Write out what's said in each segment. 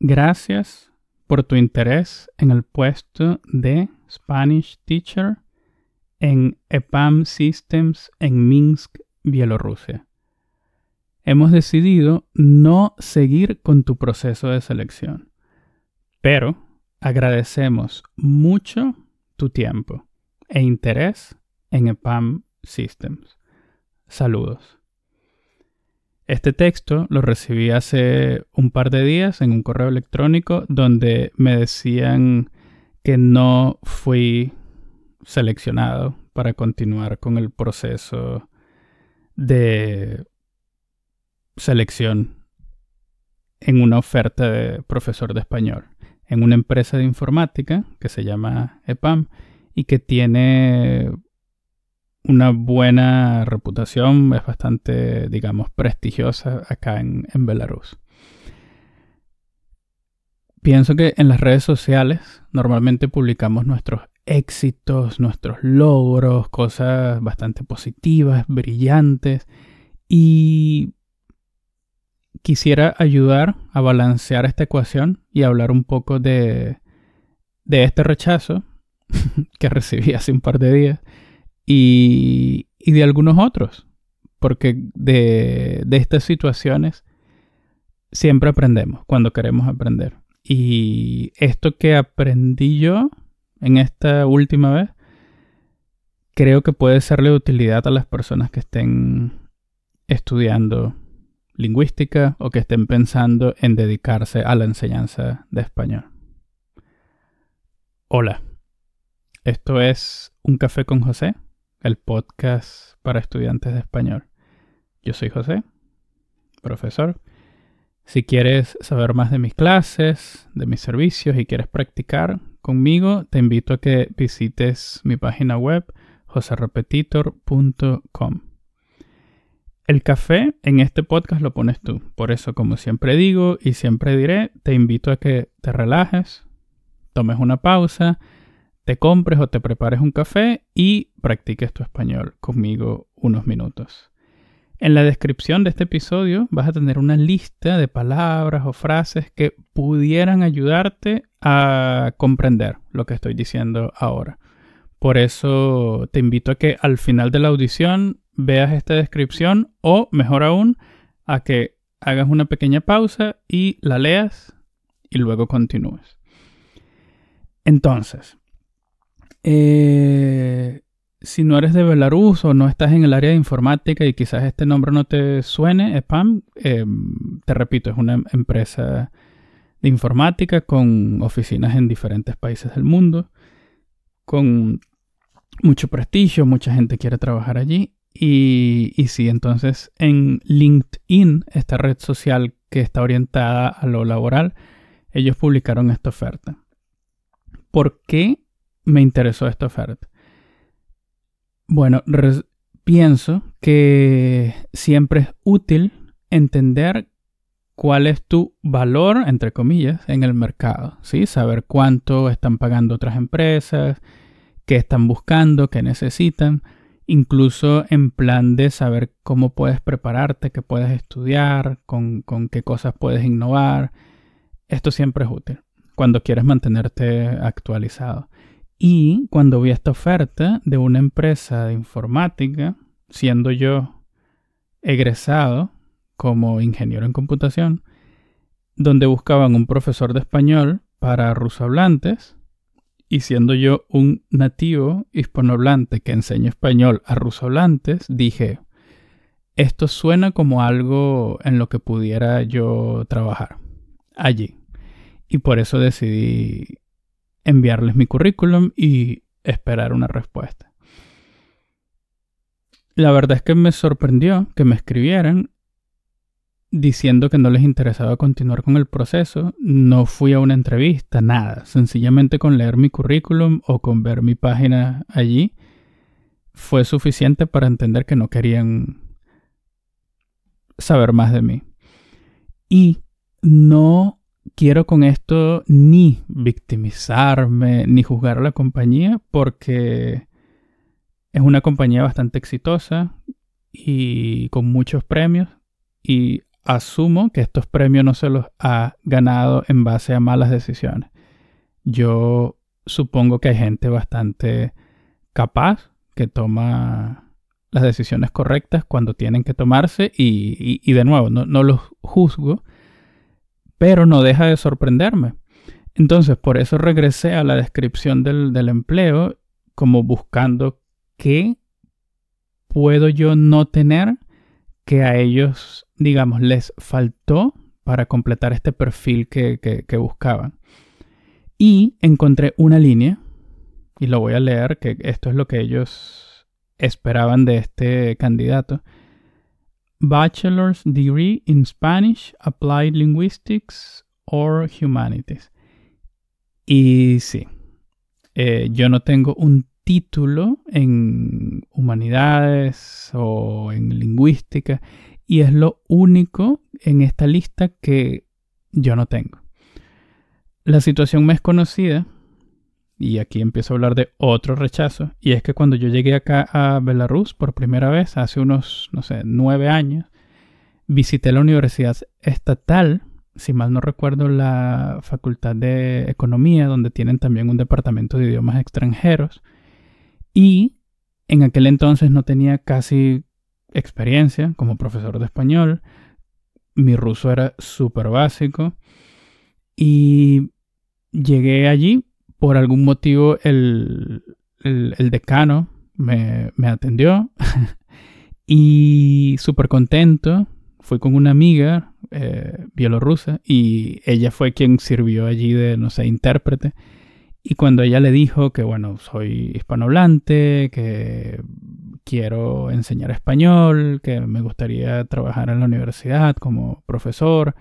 Gracias por tu interés en el puesto de Spanish Teacher en EPAM Systems en Minsk, Bielorrusia. Hemos decidido no seguir con tu proceso de selección, pero agradecemos mucho tu tiempo e interés en EPAM Systems. Saludos. Este texto lo recibí hace un par de días en un correo electrónico donde me decían que no fui seleccionado para continuar con el proceso de selección en una oferta de profesor de español en una empresa de informática que se llama EPAM y que tiene una buena reputación, es bastante, digamos, prestigiosa acá en, en Belarus. Pienso que en las redes sociales normalmente publicamos nuestros éxitos, nuestros logros, cosas bastante positivas, brillantes. Y quisiera ayudar a balancear esta ecuación y hablar un poco de, de este rechazo que recibí hace un par de días y, y de algunos otros. Porque de, de estas situaciones siempre aprendemos cuando queremos aprender. Y esto que aprendí yo en esta última vez, creo que puede serle de utilidad a las personas que estén estudiando lingüística o que estén pensando en dedicarse a la enseñanza de español. Hola, esto es Un Café con José, el podcast para estudiantes de español. Yo soy José, profesor. Si quieres saber más de mis clases, de mis servicios y quieres practicar, conmigo, te invito a que visites mi página web joserepetitor.com. El café en este podcast lo pones tú. Por eso, como siempre digo y siempre diré, te invito a que te relajes, tomes una pausa, te compres o te prepares un café y practiques tu español conmigo unos minutos. En la descripción de este episodio vas a tener una lista de palabras o frases que pudieran ayudarte a comprender lo que estoy diciendo ahora. Por eso te invito a que al final de la audición veas esta descripción o, mejor aún, a que hagas una pequeña pausa y la leas y luego continúes. Entonces, eh, si no eres de Belarus o no estás en el área de informática y quizás este nombre no te suene, spam, eh, te repito, es una empresa de informática con oficinas en diferentes países del mundo, con mucho prestigio, mucha gente quiere trabajar allí. Y, y sí, entonces en LinkedIn, esta red social que está orientada a lo laboral, ellos publicaron esta oferta. ¿Por qué me interesó esta oferta? Bueno, pienso que siempre es útil entender cuál es tu valor, entre comillas, en el mercado, ¿sí? Saber cuánto están pagando otras empresas, qué están buscando, qué necesitan, incluso en plan de saber cómo puedes prepararte, qué puedes estudiar, con, con qué cosas puedes innovar. Esto siempre es útil cuando quieres mantenerte actualizado. Y cuando vi esta oferta de una empresa de informática, siendo yo egresado como ingeniero en computación, donde buscaban un profesor de español para rusohablantes, y siendo yo un nativo hispanohablante que enseña español a rusohablantes, dije, esto suena como algo en lo que pudiera yo trabajar allí. Y por eso decidí enviarles mi currículum y esperar una respuesta. La verdad es que me sorprendió que me escribieran diciendo que no les interesaba continuar con el proceso. No fui a una entrevista, nada. Sencillamente con leer mi currículum o con ver mi página allí fue suficiente para entender que no querían saber más de mí. Y no quiero con esto ni victimizarme ni juzgar a la compañía porque es una compañía bastante exitosa y con muchos premios y asumo que estos premios no se los ha ganado en base a malas decisiones. Yo supongo que hay gente bastante capaz que toma las decisiones correctas cuando tienen que tomarse y, de nuevo, no, los juzgo, pero no deja de sorprenderme. Entonces, por eso regresé a la descripción del, empleo como buscando qué puedo yo no tener que a ellos, digamos, les faltó para completar este perfil que, buscaban. Y encontré una línea, y lo voy a leer, que esto es lo que ellos esperaban de este candidato. Bachelor's Degree in Spanish, Applied Linguistics or Humanities. Y sí, eh, yo no tengo un título en humanidades o en lingüística y es lo único en esta lista que yo no tengo. La situación más conocida, y aquí empiezo a hablar de otro rechazo, y es que cuando yo llegué acá a Belarus por primera vez, hace unos, no sé, nueve años, visité la Universidad Estatal, si mal no recuerdo, la Facultad de Economía, donde tienen también un departamento de idiomas extranjeros, y en aquel entonces no tenía casi experiencia como profesor de español. Mi ruso era súper básico. Y llegué allí. Por algún motivo el, decano me, atendió. y súper contento. Fui con una amiga eh, bielorrusa y ella fue quien sirvió allí de, no sé, intérprete. Y cuando ella le dijo que, bueno, soy hispanohablante, que quiero enseñar español, que me gustaría trabajar en la universidad como profesor,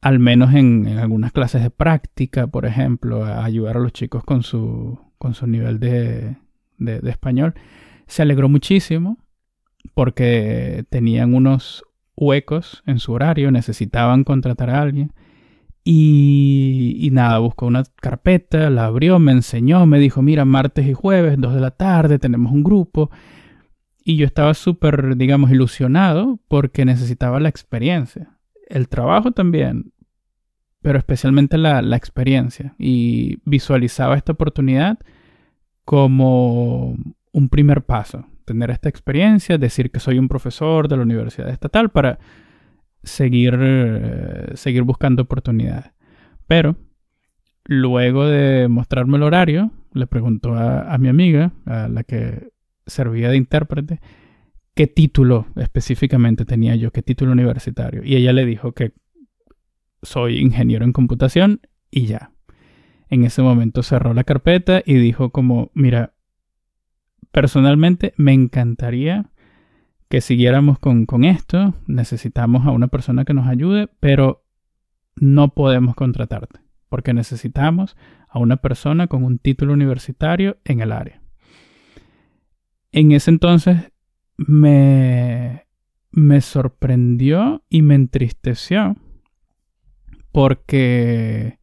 al menos en, algunas clases de práctica, por ejemplo, ayudar a los chicos con su, con su nivel de, de español, se alegró muchísimo porque tenían unos huecos en su horario, necesitaban contratar a alguien y, nada, buscó una carpeta, la abrió, me enseñó, me dijo, mira, martes y jueves, dos de la tarde, tenemos un grupo. Y yo estaba súper, digamos, ilusionado porque necesitaba la experiencia. El trabajo también, pero especialmente la, la experiencia. Y visualizaba esta oportunidad como un primer paso. Tener esta experiencia, decir que soy un profesor de la Universidad Estatal para seguir, eh, seguir buscando oportunidades. Pero luego de mostrarme el horario, le preguntó a, mi amiga, a la que servía de intérprete, qué título específicamente tenía yo, qué título universitario. Y ella le dijo que soy ingeniero en computación y ya. En ese momento cerró la carpeta y dijo como, mira, personalmente me encantaría que siguiéramos con, esto, necesitamos a una persona que nos ayude, pero no podemos contratarte, porque necesitamos a una persona con un título universitario en el área. En ese entonces me, me sorprendió y me entristeció porque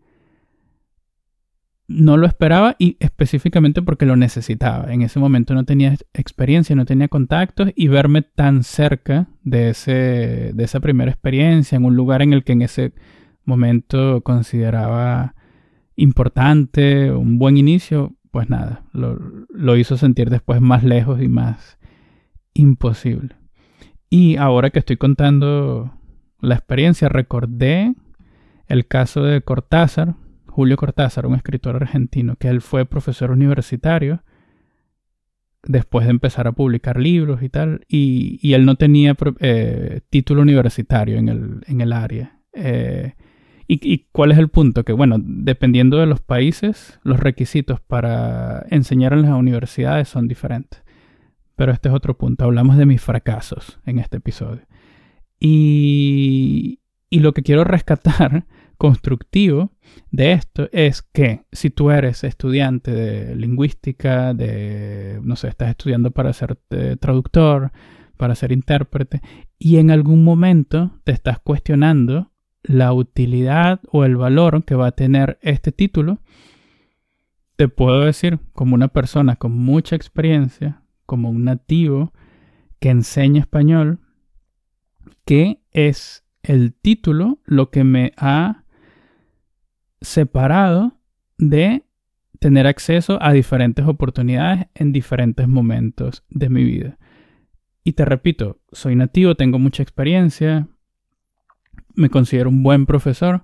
no lo esperaba y específicamente porque lo necesitaba. En ese momento no tenía experiencia, no tenía contactos y verme tan cerca de, ese, de esa primera experiencia en un lugar en el que en ese momento consideraba importante, un buen inicio, pues nada, lo, lo hizo sentir después más lejos y más imposible. Y ahora que estoy contando la experiencia, recordé el caso de Cortázar, Julio Cortázar, un escritor argentino, que él fue profesor universitario después de empezar a publicar libros y tal, y, él no tenía eh, título universitario en el, área. Eh, y, ¿Y cuál es el punto? Que bueno, dependiendo de los países, los requisitos para enseñar en las universidades son diferentes. Pero este es otro punto. Hablamos de mis fracasos en este episodio. Y, y lo que quiero rescatar constructivo de esto es que si tú eres estudiante de lingüística, de, no sé, estás estudiando para ser traductor, para ser intérprete, y en algún momento te estás cuestionando la utilidad o el valor que va a tener este título, te puedo decir como una persona con mucha experiencia, como un nativo que enseña español, que es el título lo que me ha separado de tener acceso a diferentes oportunidades en diferentes momentos de mi vida. Y te repito, soy nativo, tengo mucha experiencia, me considero un buen profesor,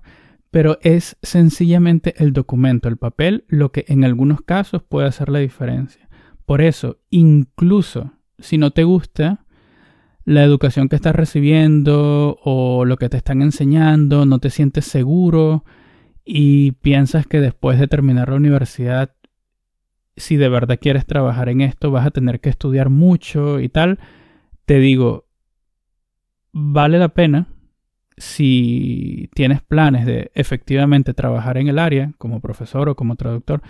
pero es sencillamente el documento, el papel, lo que en algunos casos puede hacer la diferencia. Por eso, incluso si no te gusta la educación que estás recibiendo o lo que te están enseñando, no te sientes seguro y piensas que después de terminar la universidad, si de verdad quieres trabajar en esto, vas a tener que estudiar mucho y tal, te digo, vale la pena si tienes planes de efectivamente trabajar en el área como profesor o como traductor,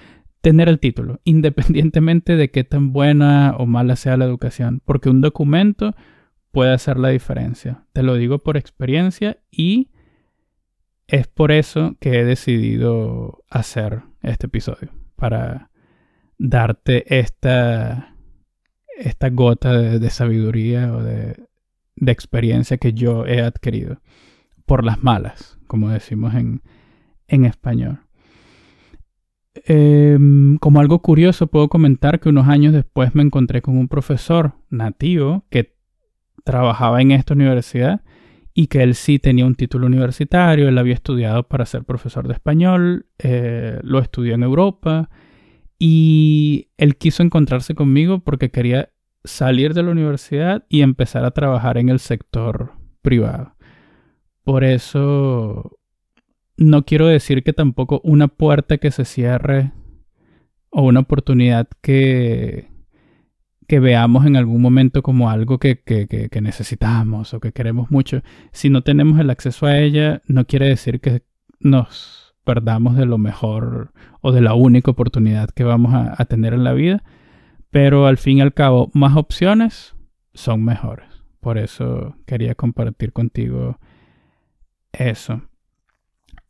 tener el título, independientemente de qué tan buena o mala sea la educación, porque un documento puede hacer la diferencia. Te lo digo por experiencia y es por eso que he decidido hacer este episodio, para darte esta, esta gota de, sabiduría o de experiencia que yo he adquirido por las malas, como decimos en, español. Em, como algo curioso, puedo comentar que unos años después me encontré con un profesor nativo que trabajaba en esta universidad y que él sí tenía un título universitario, él había estudiado para ser profesor de español, eh, lo estudió en Europa y él quiso encontrarse conmigo porque quería salir de la universidad y empezar a trabajar en el sector privado. Por eso no quiero decir que tampoco una puerta que se cierre o una oportunidad que, que veamos en algún momento como algo que, que, necesitamos o que queremos mucho, si no tenemos el acceso a ella, no quiere decir que nos perdamos de lo mejor o de la única oportunidad que vamos a, a tener en la vida, pero al fin y al cabo, más opciones son mejores. Por eso quería compartir contigo eso.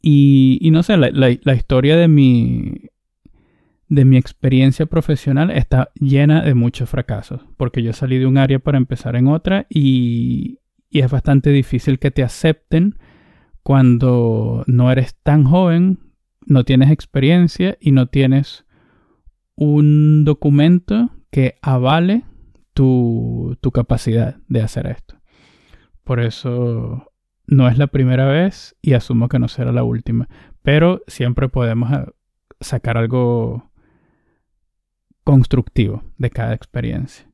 Y, no sé, la, historia de mi, de mi experiencia profesional está llena de muchos fracasos, porque yo salí de un área para empezar en otra y, y es bastante difícil que te acepten cuando no eres tan joven, no tienes experiencia y no tienes un documento que avale tu, tu capacidad de hacer esto. Por eso no es la primera vez y asumo que no será la última, pero siempre podemos eh, sacar algo constructivo de cada experiencia.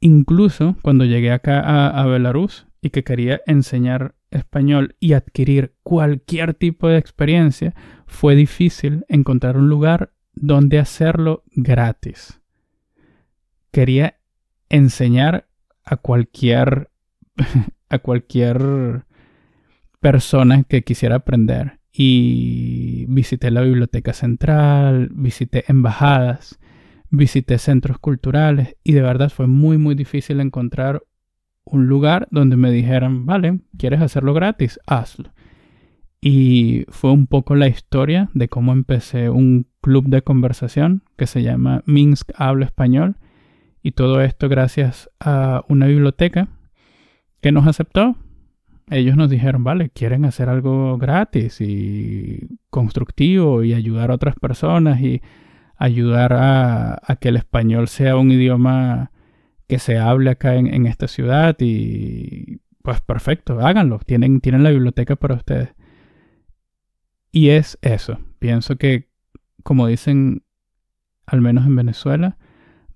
Incluso cuando llegué acá a, a Belarus y que quería enseñar español y adquirir cualquier tipo de experiencia, fue difícil encontrar un lugar donde hacerlo gratis. Quería enseñar a cualquier a cualquier persona que quisiera aprender. Y visité la biblioteca central, visité embajadas, visité centros culturales y de verdad fue muy muy difícil encontrar un lugar donde me dijeran, vale, ¿quieres hacerlo gratis? Hazlo. Y fue un poco la historia de cómo empecé un club de conversación que se llama Minsk Habla Español. Y todo esto gracias a una biblioteca que nos aceptó ellos nos dijeron, vale, quieren hacer algo gratis y constructivo y ayudar a otras personas y ayudar a, que el español sea un idioma que se hable acá en, esta ciudad y pues perfecto, háganlo, tienen, tienen la biblioteca para ustedes. Y es eso, pienso que como dicen al menos en Venezuela,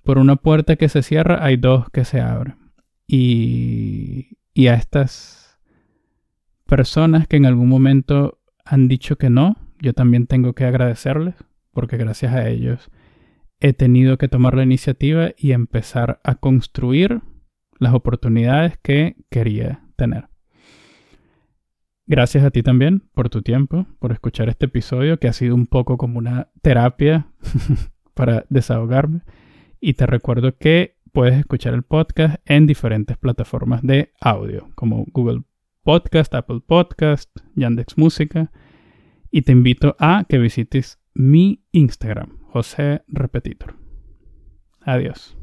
por una puerta que se cierra hay dos que se abren. Y, y a estas personas que en algún momento han dicho que no, yo también tengo que agradecerles, porque gracias a ellos he tenido que tomar la iniciativa y empezar a construir las oportunidades que quería tener. Gracias a ti también por tu tiempo, por escuchar este episodio que ha sido un poco como una terapia para desahogarme. Y te recuerdo que puedes escuchar el podcast en diferentes plataformas de audio, como Google Podcast, Apple Podcast, Yandex Música. Y te invito a que visites mi Instagram, José Repetitor. Adiós.